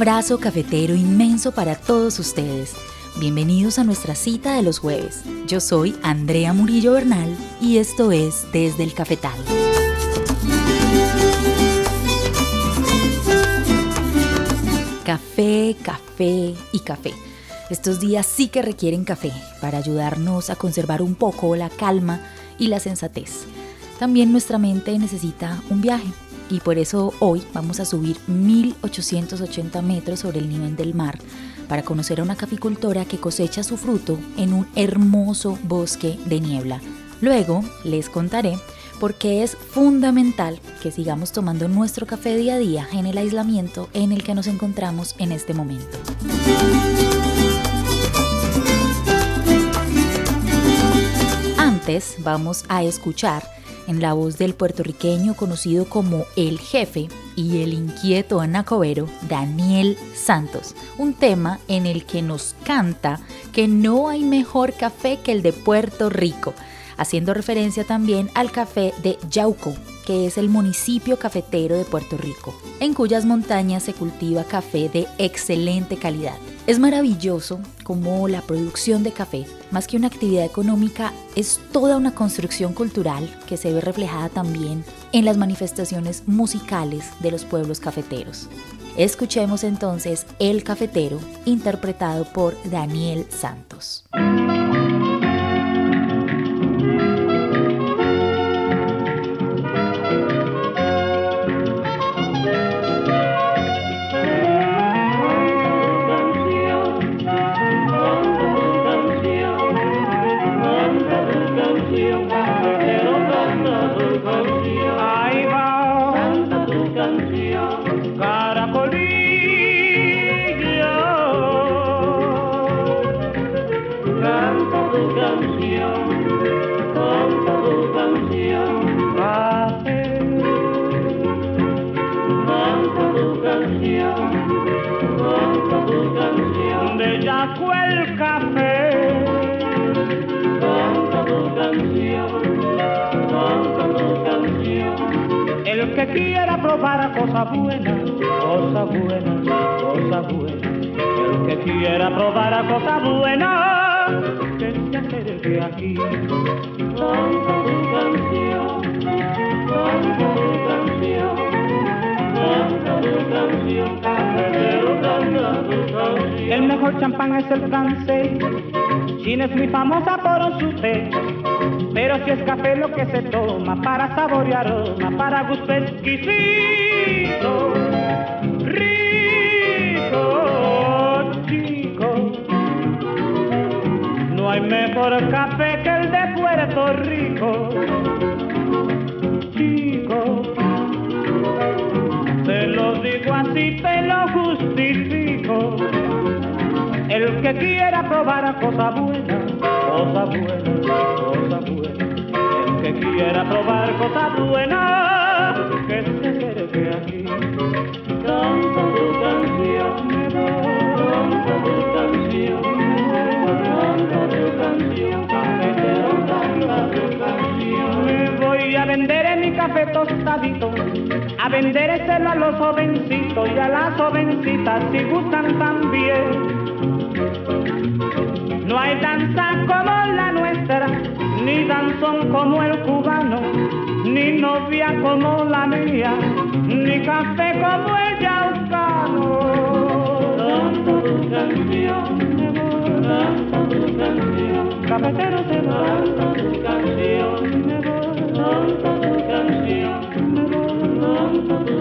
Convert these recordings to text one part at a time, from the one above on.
Abrazo cafetero inmenso para todos ustedes. Bienvenidos a nuestra cita de los jueves. Yo soy Andrea Murillo Bernal y esto es Desde el Cafetal. Café, café y café. Estos días sí que requieren café para ayudarnos a conservar un poco la calma y la sensatez. También nuestra mente necesita un viaje y por eso hoy vamos a subir 1880 metros sobre el nivel del mar para conocer a una caficultora que cosecha su fruto en un hermoso bosque de niebla. Luego les contaré por qué es fundamental que sigamos tomando nuestro café día a día en el aislamiento en el que nos encontramos en este momento. Antes vamos a escuchar en la voz del puertorriqueño conocido como El Jefe y el inquieto anacobero Daniel Santos, un tema en el que nos canta que no hay mejor café que el de Puerto Rico, haciendo referencia también al café de Yauco, que es el municipio cafetero de Puerto Rico, en cuyas montañas se cultiva café de excelente calidad. Es maravilloso cómo la producción de café, más que una actividad económica, es toda una construcción cultural que se ve reflejada también en las manifestaciones musicales de los pueblos cafeteros. Escuchemos entonces El Cafetero, interpretado por Daniel Santos. Quiera probar cosa buena, cosa buena, cosa buena. El que quiera probar cosa buena, que se acerque aquí. Canta tu canción, canta tu canción, canta tu canción, cafetero, canta tu canción. El mejor champán es el francés. China es muy famosa por su té, pero si es café lo que se toma para sabor y aroma, para gusto exquisito, rico, chico. No hay mejor café que el de Puerto Rico, chico. Te lo digo así, te lo justifico. El que quiera probar cosa buena, cosa buena, cosa buena. Quiera probar cosa buena, que se acerque tu canción, canta tu canción, canta tu canción, tu canción. Me voy a vender en mi café tostadito, a vendérselo a los jovencitos y a las jovencitas si gustan también. No hay danza como la nuestra, ni danzón como el cubano, ni novia como la mía, ni café como el yaucano. Canta tu canción, canta tu canción, cafetero se va, canta tu canción. Hoy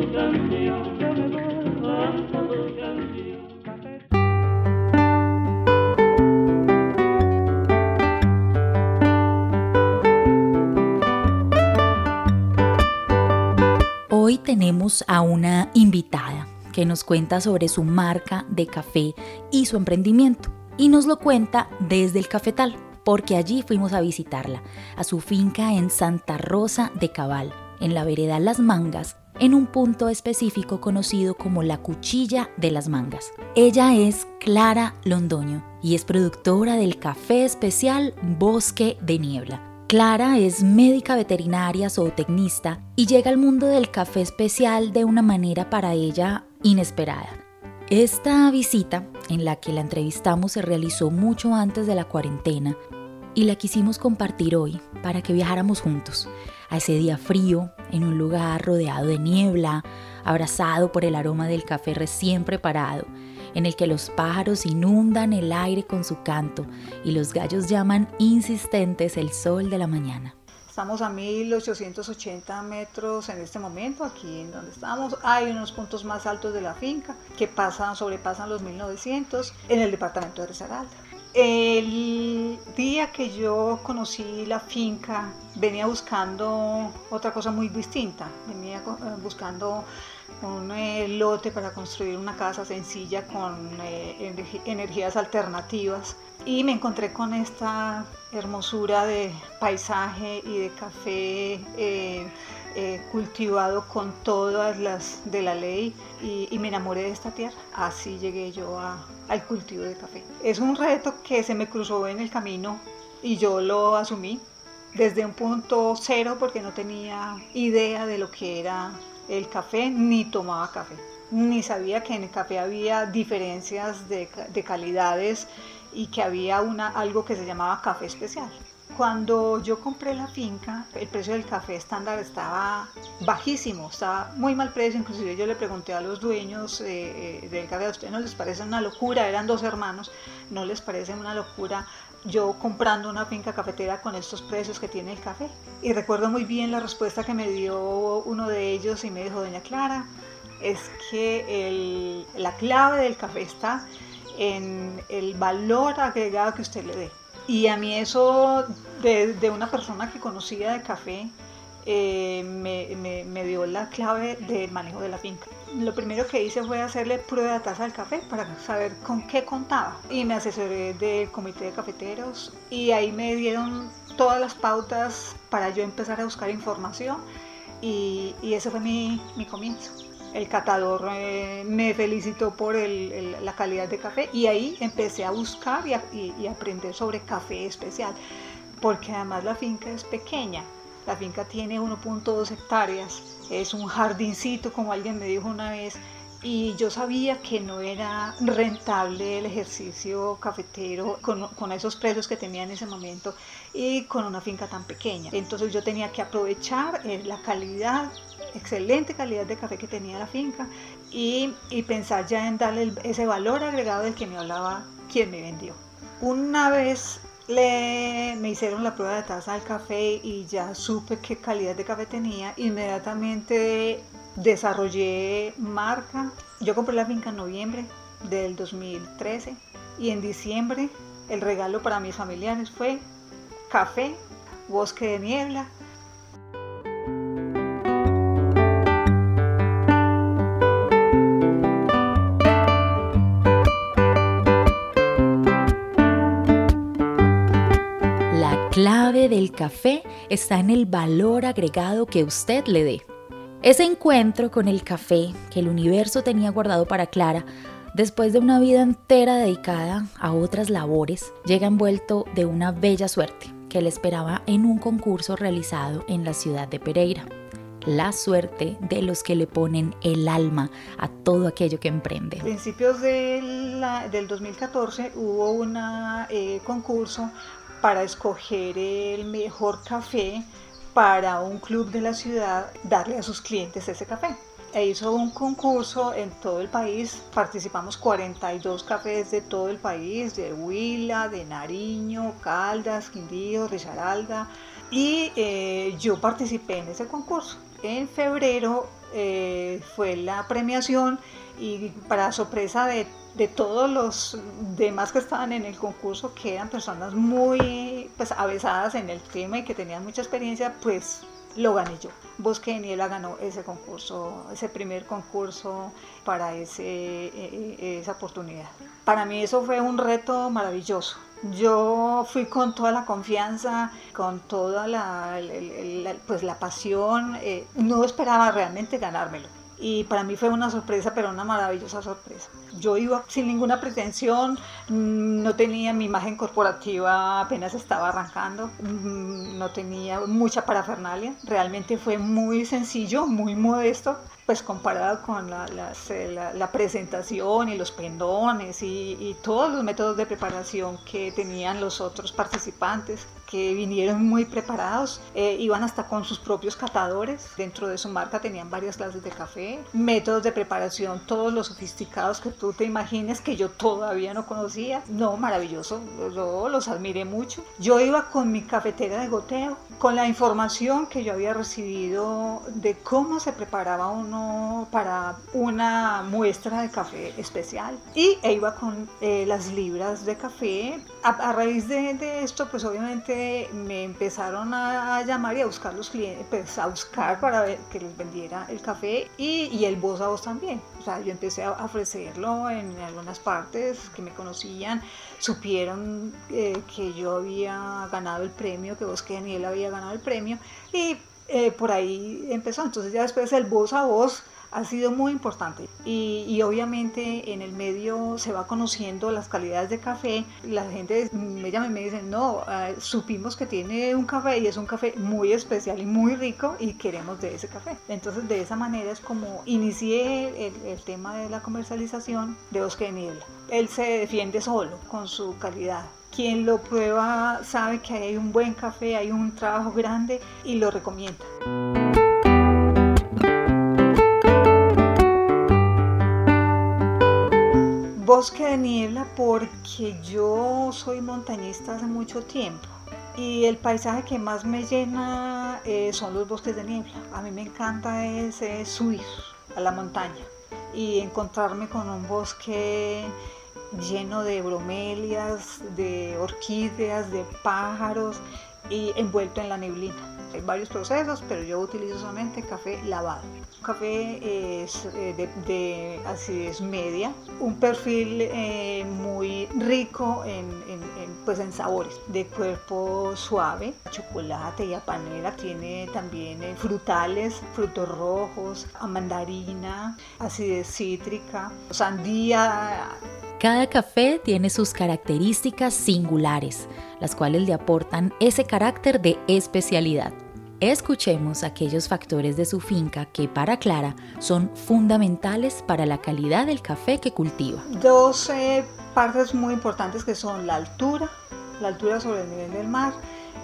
tenemos a una invitada que nos cuenta sobre su marca de café y su emprendimiento. Y nos lo cuenta desde el cafetal, porque allí fuimos a visitarla, a su finca en Santa Rosa de Cabal, en la vereda Las Mangas, en un punto específico conocido como la Cuchilla de las Mangas. Ella es Clara Londoño y es productora del café especial Bosque de Niebla Clara es médica veterinaria zootecnista y llega al mundo del café especial de una manera para ella inesperada. Esta visita, en la que la entrevistamos, se realizó mucho antes de la cuarentena y la quisimos compartir hoy para que viajáramos juntos a ese día frío, en un lugar rodeado de niebla, abrazado por el aroma del café recién preparado en el que los pájaros inundan el aire con su canto y los gallos llaman insistentes el sol de la mañana. Estamos a 1880 metros en este momento, aquí en donde estamos. Hay unos puntos más altos de la finca que pasan, sobrepasan los 1900 en el departamento de Risaralda. El día que yo conocí la finca, venía buscando otra cosa muy distinta. Venía eh, buscando un eh, lote para construir una casa sencilla con eh, energías alternativas y me encontré con esta hermosura de paisaje y de café eh, cultivado con todas las de la ley y, me enamoré de esta tierra. Así llegué yo al cultivo de café. Es un reto que se me cruzó en el camino y yo lo asumí desde un punto cero porque no tenía idea de lo que era el café ni tomaba café, ni sabía que en el café había diferencias de, calidades y que había una, algo que se llamaba café especial. Cuando yo compré la finca, el precio del café estándar estaba bajísimo, estaba muy mal precio. Inclusive yo le pregunté a los dueños eh, eh, del café, ¿a ustedes no les parece una locura? Eran dos hermanos, ¿no les parece una locura yo comprando una finca cafetera con estos precios que tiene el café. Y recuerdo muy bien la respuesta que me dio uno de ellos y me dijo, doña Clara, es que la clave del café está en el valor agregado que usted le dé. Y a mí eso de, de una persona que conocía de café eh, me, me, dio la clave del manejo de la finca. Lo primero que hice fue hacerle prueba de taza al café para saber con qué contaba. Y me asesoré del comité de cafeteros y ahí me dieron todas las pautas para yo empezar a buscar información y, y ese fue mi, mi comienzo el catador eh, me felicitó por la calidad de café y ahí empecé a buscar y, y, aprender sobre café especial, porque además la finca es pequeña, la finca tiene 1.2 hectáreas, es un jardincito, como alguien me dijo una vez, y yo sabía que no era rentable el ejercicio cafetero con, esos precios que tenía en ese momento y con una finca tan pequeña. Entonces yo tenía que aprovechar eh, la calidad, excelente calidad de café que tenía la finca y, y pensar ya en darle ese valor agregado del que me hablaba quien me vendió. Una vez le, me hicieron la prueba de taza del café y ya supe qué calidad de café tenía. Inmediatamente desarrollé marca. Yo compré la finca en noviembre del 2013 y en diciembre el regalo para mis familiares fue café, bosque de niebla clave del café está en el valor agregado que usted le dé. Ese encuentro con el café que el universo tenía guardado para Clara, después de una vida entera dedicada a otras labores, llega envuelto de una bella suerte que le esperaba en un concurso realizado en la ciudad de Pereira. La suerte de los que le ponen el alma a todo aquello que emprende. A principios del 2014 hubo un eh, concurso para escoger el mejor café para un club de la ciudad, darle a sus clientes ese café. e hizo un concurso en todo el país. Participamos 42 cafés de todo el país, de Huila, de Nariño, Caldas, Quindío, Risaralda. Y eh, yo participé en ese concurso. En febrero eh, fue la premiación y para sorpresa de, de, todos los demás que estaban en el concurso, que eran personas muy pues, avesadas en el tema y que tenían mucha experiencia, pues lo gané yo. Bosque de Niebla ganó ese concurso, ese primer concurso para ese, e, e, esa oportunidad. Para mí eso fue un reto maravilloso. Yo fui con toda la confianza, con toda la, pues la pasión. Eh, no esperaba realmente ganármelo y para mí fue una sorpresa, pero una maravillosa sorpresa. Yo iba sin ninguna pretensión, mm, no tenía mi imagen corporativa, apenas estaba arrancando, mm, no tenía mucha parafernalia, realmente fue muy sencillo, muy modesto, pues comparado con la, eh, la, presentación y los pendones y, y, todos los métodos de preparación que tenían los otros participantes, que vinieron muy preparados, eh, iban hasta con sus propios catadores, dentro de su marca tenían varias clases de café, métodos de preparación, todos los sofisticados que tú te imagines que yo todavía no conocía, no, maravilloso, yo los admiré mucho. Yo iba con mi cafetera de goteo, con la información que yo había recibido de cómo se preparaba uno para una muestra de café especial y e iba con eh, las libras de café. A, raíz de, esto, pues obviamente me empezaron a, llamar y a buscar los clientes, pues a buscar para que les vendiera el café y, y el voz a voz también. O sea, yo empecé a ofrecerlo en algunas partes que me conocían, supieron eh, que yo había ganado el premio, que Bosque Daniel había ganado el premio y eh, por ahí empezó. Entonces ya después el voz a voz ha sido muy importante. Y, obviamente en el medio se va conociendo las calidades de café. La gente me llama y me dice no ah, supimos que tiene un café y es un café muy especial y muy rico y queremos de ese café entonces de esa manera es como inicié el, el tema de la comercialización de Bosque de Niebla él se defiende solo con su calidad quien lo prueba sabe que hay un buen café, hay un trabajo grande y lo recomienda. Bosque de niebla porque yo soy montañista hace mucho tiempo y el paisaje que más me llena eh, son los bosques de niebla. A mí me encanta ese subir a la montaña y encontrarme con un bosque lleno de bromelias, de orquídeas, de pájaros y envuelto en la neblina. Hay varios procesos, pero yo utilizo solamente café lavado. café es eh, de, acidez media, un perfil eh, muy rico en, pues en sabores, de cuerpo suave, chocolate y panela, tiene también eh, frutales, frutos rojos, mandarina, acidez cítrica, sandía, cada café tiene sus características singulares, las cuales le aportan ese carácter de especialidad. Escuchemos aquellos factores de su finca que para Clara son fundamentales para la calidad del café que cultiva. Dos partes muy importantes que son la altura, la altura sobre el nivel del mar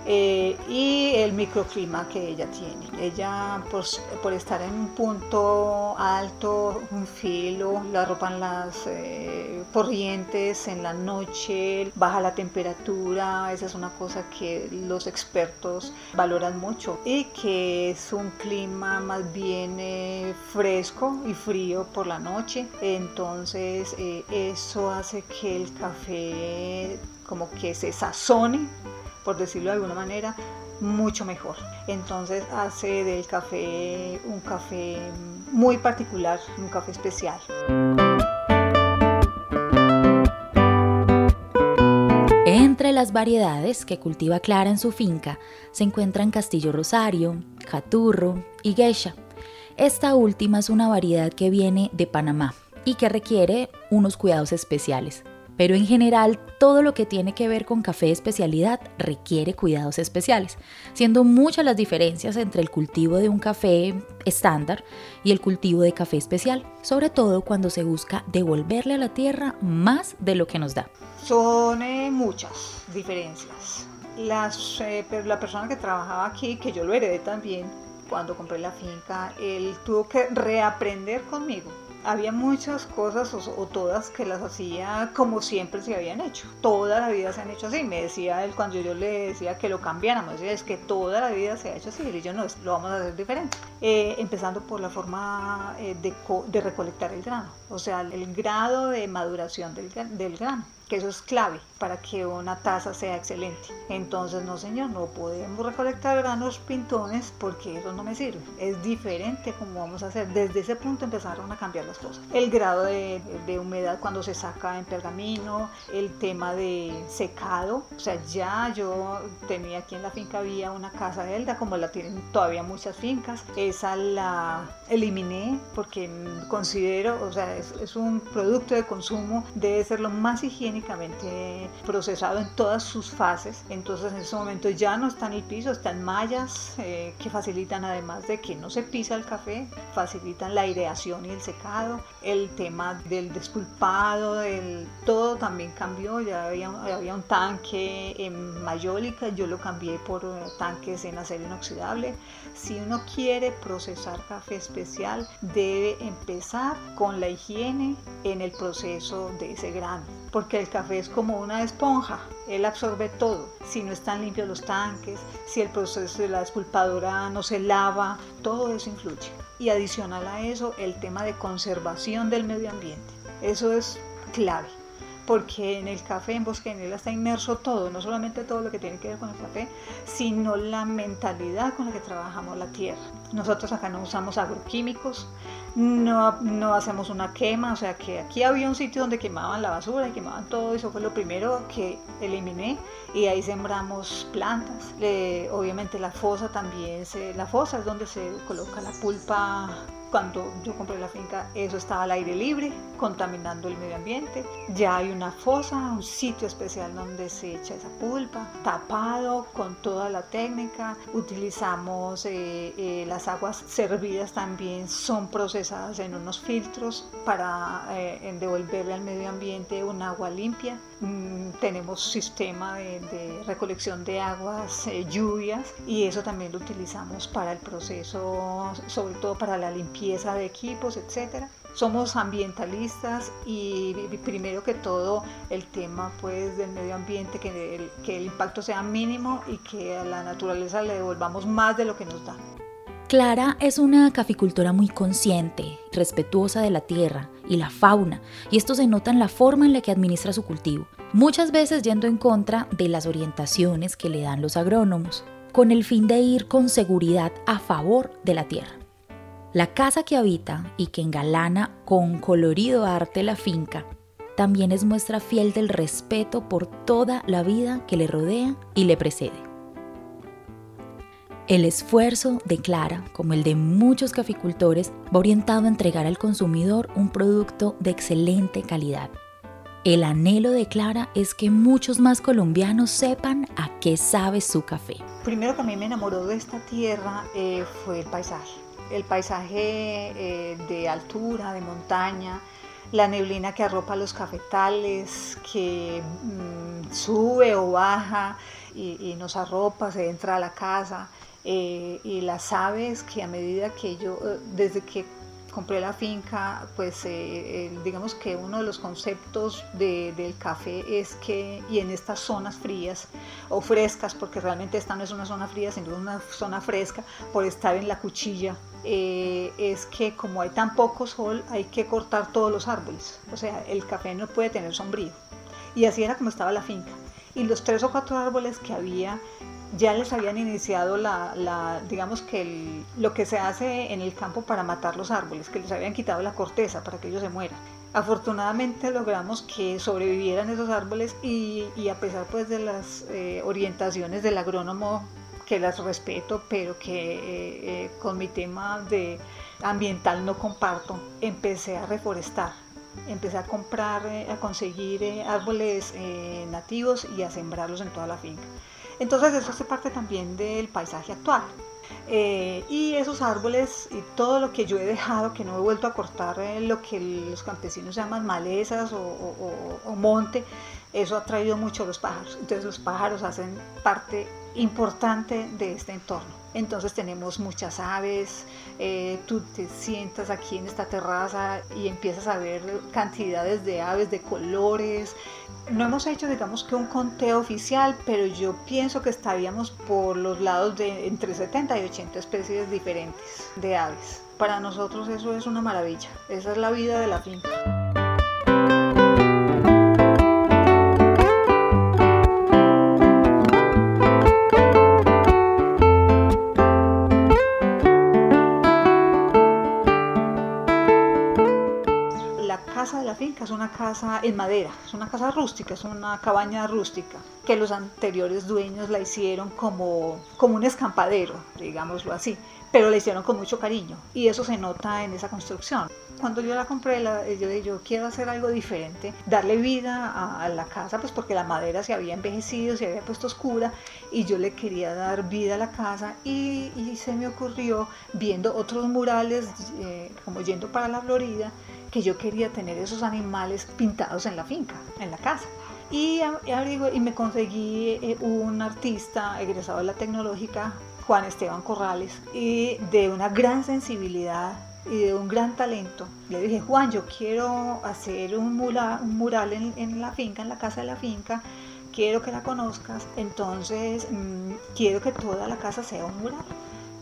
eh, y el microclima que ella tiene. Ella, por, estar en un punto alto, un filo, la arropan las eh, corrientes en la noche, baja la temperatura, esa es una cosa que los expertos valoran mucho y que es un clima más bien eh, fresco y frío por la noche. Entonces, eso hace que el café como que se sazone por decirlo de alguna manera, mucho mejor. Entonces hace del café un café muy particular, un café especial. Entre las variedades que cultiva Clara en su finca se encuentran Castillo Rosario, Caturro y Geisha. Esta última es una variedad que viene de Panamá y que requiere unos cuidados especiales pero en general todo lo que tiene que ver con café especialidad requiere cuidados especiales, siendo muchas las diferencias entre el cultivo de un café estándar y el cultivo de café especial, sobre todo cuando se busca devolverle a la tierra más de lo que nos da. Son eh, muchas diferencias. Las, eh, la persona que trabajaba aquí, que yo lo heredé también, cuando compré la finca, él tuvo que reaprender conmigo había muchas cosas o, todas que las hacía como siempre se habían hecho. Toda la vida se han hecho así. Me decía él cuando yo le decía que lo cambiáramos, decía, es que toda la vida se ha hecho así. Y yo no, lo vamos a hacer diferente. Eh, empezando por la forma eh, de, de, recolectar el grano, o sea, el grado de maduración del, del grano que eso es clave para que una taza sea excelente. Entonces, no señor, no podemos recolectar granos pintones porque eso no me sirve. Es diferente como vamos a hacer. Desde ese punto empezaron a cambiar las cosas. El grado de, de humedad cuando se saca en pergamino, el tema de secado. O sea, ya yo tenía aquí en la finca había una casa de Elda, como la tienen todavía muchas fincas. Esa la eliminé porque considero, o sea, es, es un producto de consumo, debe ser lo más higiénico procesado en todas sus fases. Entonces en ese momento ya no está en el piso, están mallas eh, que facilitan además de que no se pisa el café, facilitan la aireación y el secado. El tema del despulpado, del, todo también cambió. Ya había, había un tanque en mayólica, yo lo cambié por tanques en acero inoxidable. Si uno quiere procesar café especial, debe empezar con la higiene en el proceso de ese grano porque el café es como una esponja, él absorbe todo. Si no están limpios los tanques, si el proceso de la despulpadora no se lava, todo eso influye. Y adicional a eso, el tema de conservación del medio ambiente. Eso es clave porque en el café en Bosque está inmerso todo, no solamente todo lo que tiene que ver con el café, sino la mentalidad con la que trabajamos la tierra. Nosotros acá no usamos agroquímicos, no, no hacemos una quema, o sea que aquí había un sitio donde quemaban la basura y quemaban todo, eso fue lo primero que eliminé y ahí sembramos plantas. obviamente la fosa también, se, la fosa es donde se coloca la pulpa cuando yo compré la finca, eso estaba al aire libre, contaminando el medio ambiente. Ya hay una fosa, un sitio especial donde se echa esa pulpa, tapado con toda la técnica. Utilizamos eh, eh, las aguas servidas también, son procesadas en unos filtros para eh, devolverle al medio ambiente un agua limpia. Mm, tenemos sistema de, recolección de aguas, lluvias, y eso también lo utilizamos para el proceso, sobre todo para la limpieza de equipos, etcétera. Somos ambientalistas y primero que todo el tema pues del medio ambiente, que el, que el impacto sea mínimo y que a la naturaleza le devolvamos más de lo que nos da. Clara es una caficultora muy consciente, respetuosa de la tierra y la fauna, y esto se nota en la forma en la que administra su cultivo, muchas veces yendo en contra de las orientaciones que le dan los agrónomos, con el fin de ir con seguridad a favor de la tierra. La casa que habita y que engalana con colorido arte la finca también es muestra fiel del respeto por toda la vida que le rodea y le precede. El esfuerzo de Clara, como el de muchos caficultores, va orientado a entregar al consumidor un producto de excelente calidad. El anhelo de Clara es que muchos más colombianos sepan a qué sabe su café. Primero que a mí me enamoró de esta tierra eh, fue el paisaje el paisaje eh, de altura, de montaña, la neblina que arropa los cafetales, que mm, sube o baja y, nos arropa, se entra a la casa, eh, y las aves que a medida que yo, eh, desde que compré la finca, pues digamos que uno de los conceptos del café es que, y en estas zonas frías o frescas, porque realmente esta no es una zona fría, sino una zona fresca, por estar en la cuchilla eh, es que como hay tan poco sol, hay que cortar todos los árboles. O sea, el café no puede tener sombrío. Y así era como estaba la finca. Y los tres o cuatro árboles que había ya les habían iniciado la, digamos que lo que se hace en el campo para matar los árboles, que les habían quitado la corteza para que ellos se mueran. Afortunadamente logramos que sobrevivieran esos árboles y, a pesar pues de las eh, orientaciones del agrónomo que las respeto, pero que eh, eh, con mi tema de ambiental no comparto, empecé a reforestar. Empecé a comprar, eh, a conseguir árboles nativos y a sembrarlos en toda la finca. Entonces eso hace parte también del paisaje actual. y esos árboles y todo lo que yo he dejado, que no he vuelto a cortar lo que los campesinos llaman malezas o monte, eso ha traído mucho a los pájaros. Entonces los pájaros hacen parte importante de este entorno. Entonces tenemos muchas aves, eh, tú te sientas aquí en esta terraza y empiezas a ver cantidades de aves de colores. No hemos hecho, digamos que un conteo oficial, pero yo pienso que estaríamos por los lados de entre 70 y 80 especies diferentes de aves. Para nosotros eso es una maravilla, esa es la vida de la finca. Una casa en madera, es una casa rústica, es una cabaña rústica, que los anteriores dueños la hicieron como, como un escampadero, digámoslo así, pero la hicieron con mucho cariño y eso se nota en esa construcción. Cuando yo la compré, yo dije, yo quiero hacer algo diferente, darle vida a, la casa, pues porque la madera se había envejecido, se había puesto oscura y yo le quería dar vida a la casa y, se me ocurrió viendo otros murales, eh, como yendo para la Florida, que yo quería tener esos animales pintados en la finca, en la casa. Y, y me conseguí eh, un artista egresado de la tecnológica, Juan Esteban Corrales, de una gran sensibilidad y de un gran talento. Le dije, Juan, yo quiero hacer un mural, un mural en, la finca, en la casa de la finca, quiero que la conozcas, entonces mm, quiero que toda la casa sea un mural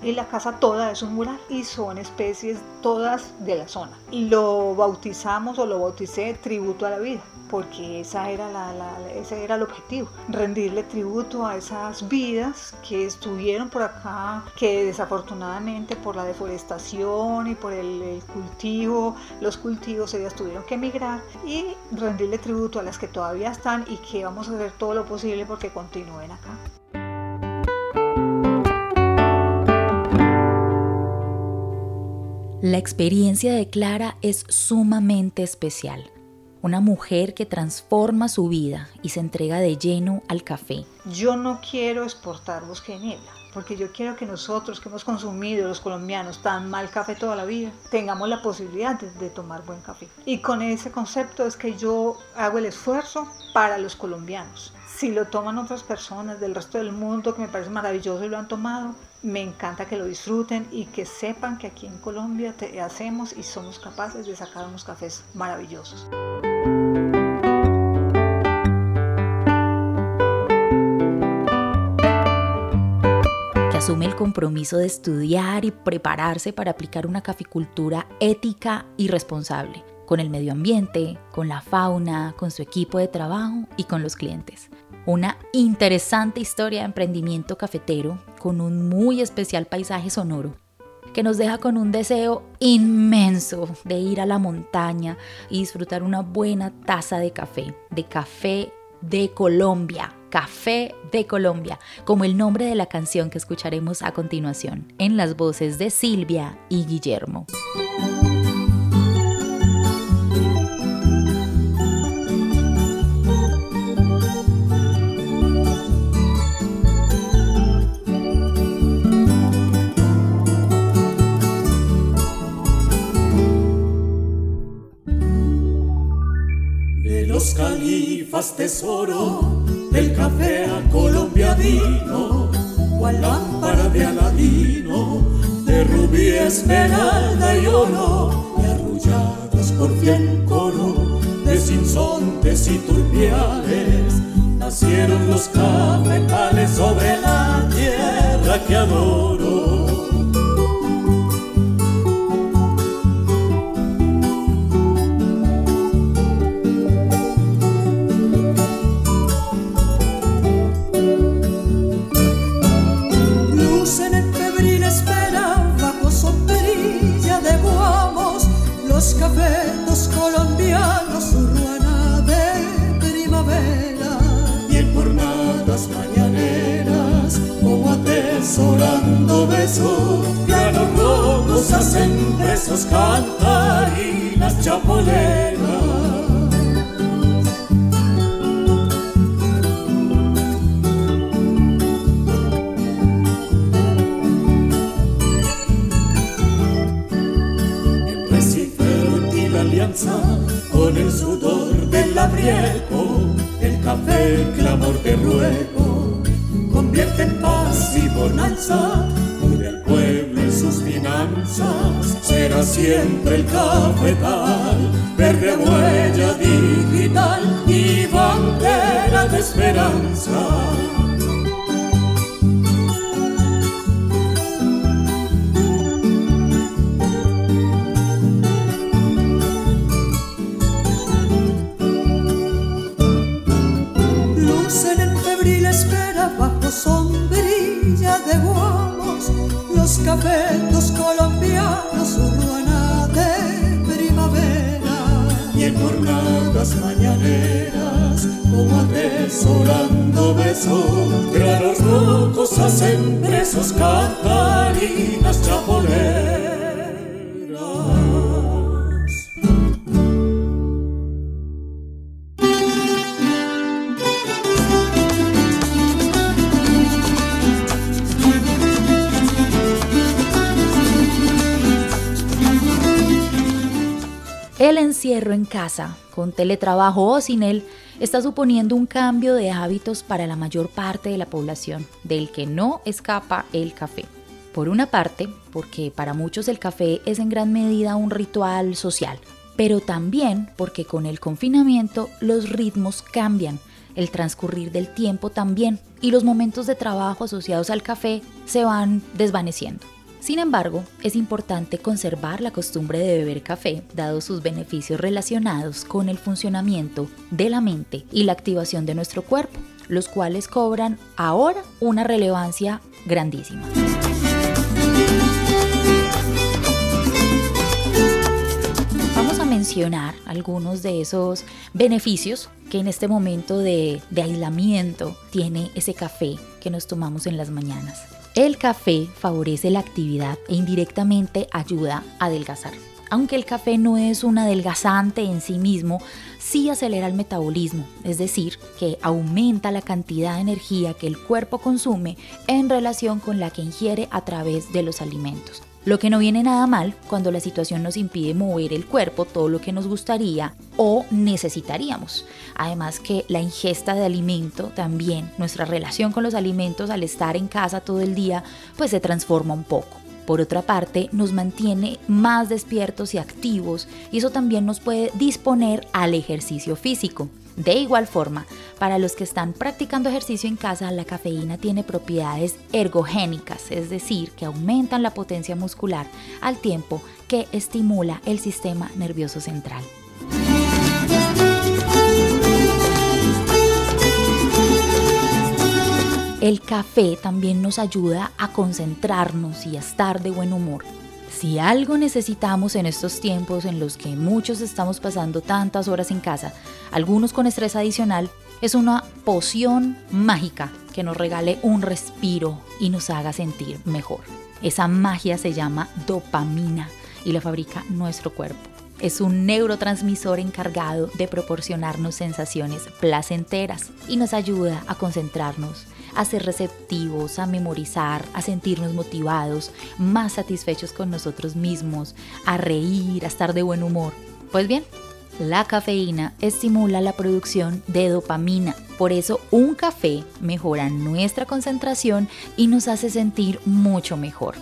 y la casa toda es un mural y son especies todas de la zona. Lo bautizamos o lo bauticé tributo a la vida porque esa era la, ese era el objetivo, rendirle tributo a esas vidas que estuvieron por acá, que desafortunadamente por la deforestación y por el, el cultivo, los cultivos ellas tuvieron que emigrar y rendirle tributo a las que todavía están y que vamos a hacer todo lo posible porque continúen acá. La experiencia de Clara es sumamente especial. Una mujer que transforma su vida y se entrega de lleno al café. Yo no quiero exportar bosque porque yo quiero que nosotros que hemos consumido, los colombianos, tan mal café toda la vida, tengamos la posibilidad de, de, tomar buen café. Y con ese concepto es que yo hago el esfuerzo para los colombianos. Si lo toman otras personas del resto del mundo, que me parece maravilloso y lo han tomado, me encanta que lo disfruten y que sepan que aquí en Colombia te hacemos y somos capaces de sacar unos cafés maravillosos. Que asume el compromiso de estudiar y prepararse para aplicar una caficultura ética y responsable con el medio ambiente, con la fauna, con su equipo de trabajo y con los clientes. Una interesante historia de emprendimiento cafetero con un muy especial paisaje sonoro que nos deja con un deseo inmenso de ir a la montaña y disfrutar una buena taza de café, de café de Colombia, Café de Colombia, como el nombre de la canción que escucharemos a continuación, en las voces de Silvia y Guillermo. Tesoro del café a colombiano, cual lámpara de aladino, de rubí, esmeralda y oro, y arrulladas por fiel coro de sinsontes y turbiales, nacieron los cafetales sobre la tierra que adoro. Solando besos, pianos rotos hacen besos cantarinas chapoleras. Con el sudor del labriego, el café, clamor de ruego, convierte en paz y bonanza, será siempre el cafetal, verde huella digital y bandera de esperanza. Locos hacen presos, encierro en casa, con teletrabajo o sin él, está suponiendo un cambio de hábitos para la mayor parte de la población, del que no escapa el café. Por una parte, porque para muchos el café es en gran medida un ritual social, pero también porque con el confinamiento los ritmos cambian, el transcurrir del tiempo también, y los momentos de trabajo asociados al café se van desvaneciendo. Sin embargo, es importante conservar la costumbre de beber café, dado sus beneficios relacionados con el funcionamiento de la mente y la activación de nuestro cuerpo, los cuales cobran ahora una relevancia grandísima. Vamos a mencionar algunos de esos beneficios que en este momento de, de aislamiento tiene ese café que nos tomamos en las mañanas. El café favorece la actividad e indirectamente ayuda a adelgazar. Aunque el café no es un adelgazante en sí mismo, sí acelera el metabolismo, es decir, que aumenta la cantidad de energía que el cuerpo consume en relación con la que ingiere a través de los alimentos. Lo que no viene nada mal cuando la situación nos impide mover el cuerpo todo lo que nos gustaría o necesitaríamos. Además que la ingesta de alimento también, nuestra relación con los alimentos al estar en casa todo el día, pues se transforma un poco. Por otra parte, nos mantiene más despiertos y activos y eso también nos puede disponer al ejercicio físico. De igual forma, para los que están practicando ejercicio en casa, la cafeína tiene propiedades ergogénicas, es decir, que aumentan la potencia muscular al tiempo que estimula el sistema nervioso central. El café también nos ayuda a concentrarnos y a estar de buen humor. Si algo necesitamos en estos tiempos en los que muchos estamos pasando tantas horas en casa, algunos con estrés adicional, es una poción mágica que nos regale un respiro y nos haga sentir mejor. Esa magia se llama dopamina y la fabrica nuestro cuerpo. Es un neurotransmisor encargado de proporcionarnos sensaciones placenteras y nos ayuda a concentrarnos, a ser receptivos, a memorizar, a sentirnos motivados, más satisfechos con nosotros mismos, a reír, a estar de buen humor. Pues bien, la cafeína estimula la producción de dopamina. Por eso un café mejora nuestra concentración y nos hace sentir mucho mejor.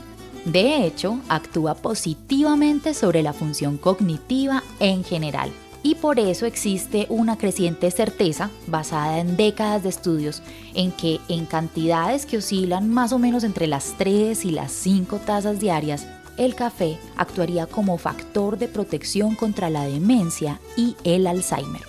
De hecho, actúa positivamente sobre la función cognitiva en general y por eso existe una creciente certeza basada en décadas de estudios en que en cantidades que oscilan más o menos entre las 3 y las 5 tazas diarias, el café actuaría como factor de protección contra la demencia y el Alzheimer.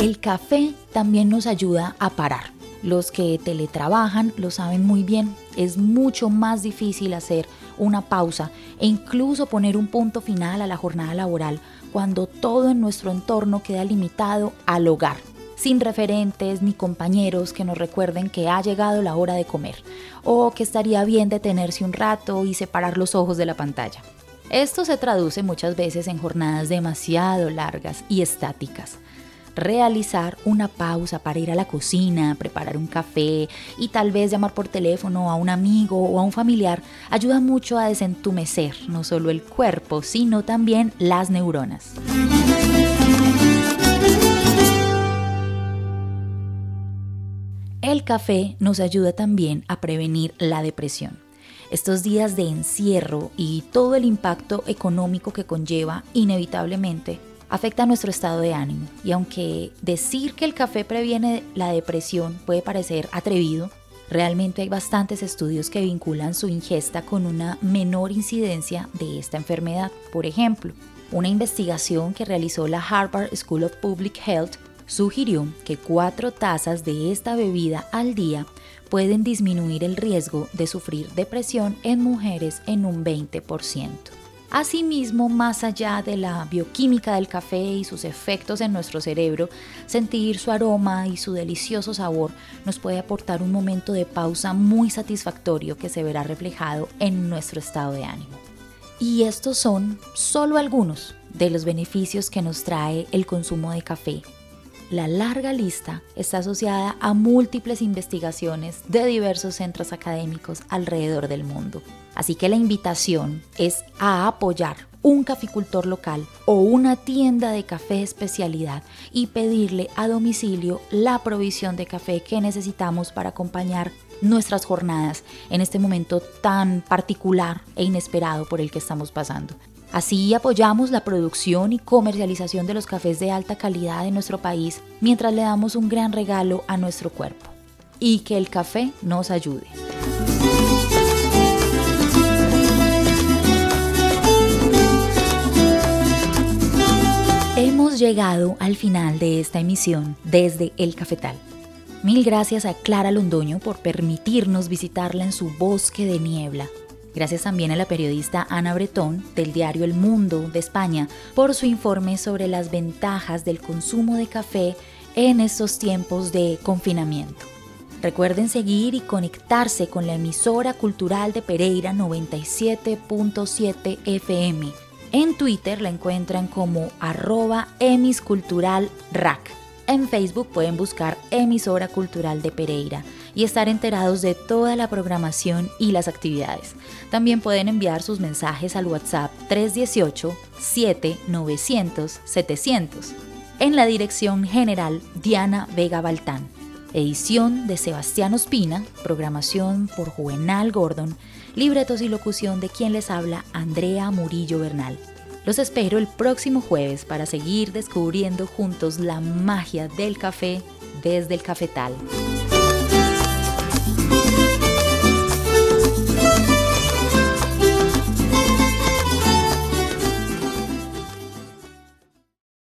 El café también nos ayuda a parar. Los que teletrabajan lo saben muy bien. Es mucho más difícil hacer una pausa e incluso poner un punto final a la jornada laboral cuando todo en nuestro entorno queda limitado al hogar, sin referentes ni compañeros que nos recuerden que ha llegado la hora de comer o que estaría bien detenerse un rato y separar los ojos de la pantalla. Esto se traduce muchas veces en jornadas demasiado largas y estáticas realizar una pausa para ir a la cocina, preparar un café y tal vez llamar por teléfono a un amigo o a un familiar ayuda mucho a desentumecer no solo el cuerpo, sino también las neuronas. El café nos ayuda también a prevenir la depresión. Estos días de encierro y todo el impacto económico que conlleva inevitablemente afecta nuestro estado de ánimo. Y aunque decir que el café previene la depresión puede parecer atrevido, realmente hay bastantes estudios que vinculan su ingesta con una menor incidencia de esta enfermedad. Por ejemplo, una investigación que realizó la Harvard School of Public Health sugirió que cuatro tazas de esta bebida al día pueden disminuir el riesgo de sufrir depresión en mujeres en un 20%. Asimismo, más allá de la bioquímica del café y sus efectos en nuestro cerebro, sentir su aroma y su delicioso sabor nos puede aportar un momento de pausa muy satisfactorio que se verá reflejado en nuestro estado de ánimo. Y estos son solo algunos de los beneficios que nos trae el consumo de café la larga lista está asociada a múltiples investigaciones de diversos centros académicos alrededor del mundo. Así que la invitación es a apoyar un caficultor local o una tienda de café especialidad y pedirle a domicilio la provisión de café que necesitamos para acompañar nuestras jornadas en este momento tan particular e inesperado por el que estamos pasando. Así apoyamos la producción y comercialización de los cafés de alta calidad en nuestro país mientras le damos un gran regalo a nuestro cuerpo. Y que el café nos ayude. Hemos llegado al final de esta emisión desde El Cafetal. Mil gracias a Clara Londoño por permitirnos visitarla en su bosque de niebla Gracias también a la periodista Ana Bretón del diario El Mundo de España por su informe sobre las ventajas del consumo de café en estos tiempos de confinamiento. Recuerden seguir y conectarse con la emisora cultural de Pereira 97.7 FM. En Twitter la encuentran como arroba emisculturalrac. En Facebook pueden buscar emisora cultural de Pereira y estar enterados de toda la programación y las actividades. También pueden enviar sus mensajes al WhatsApp 318-7900-700 en la dirección general Diana Vega Baltán. Edición de Sebastián Ospina, programación por Juvenal Gordon, libretos y locución de quien les habla Andrea Murillo Bernal. Los espero el próximo jueves para seguir descubriendo juntos la magia del café desde el cafetal.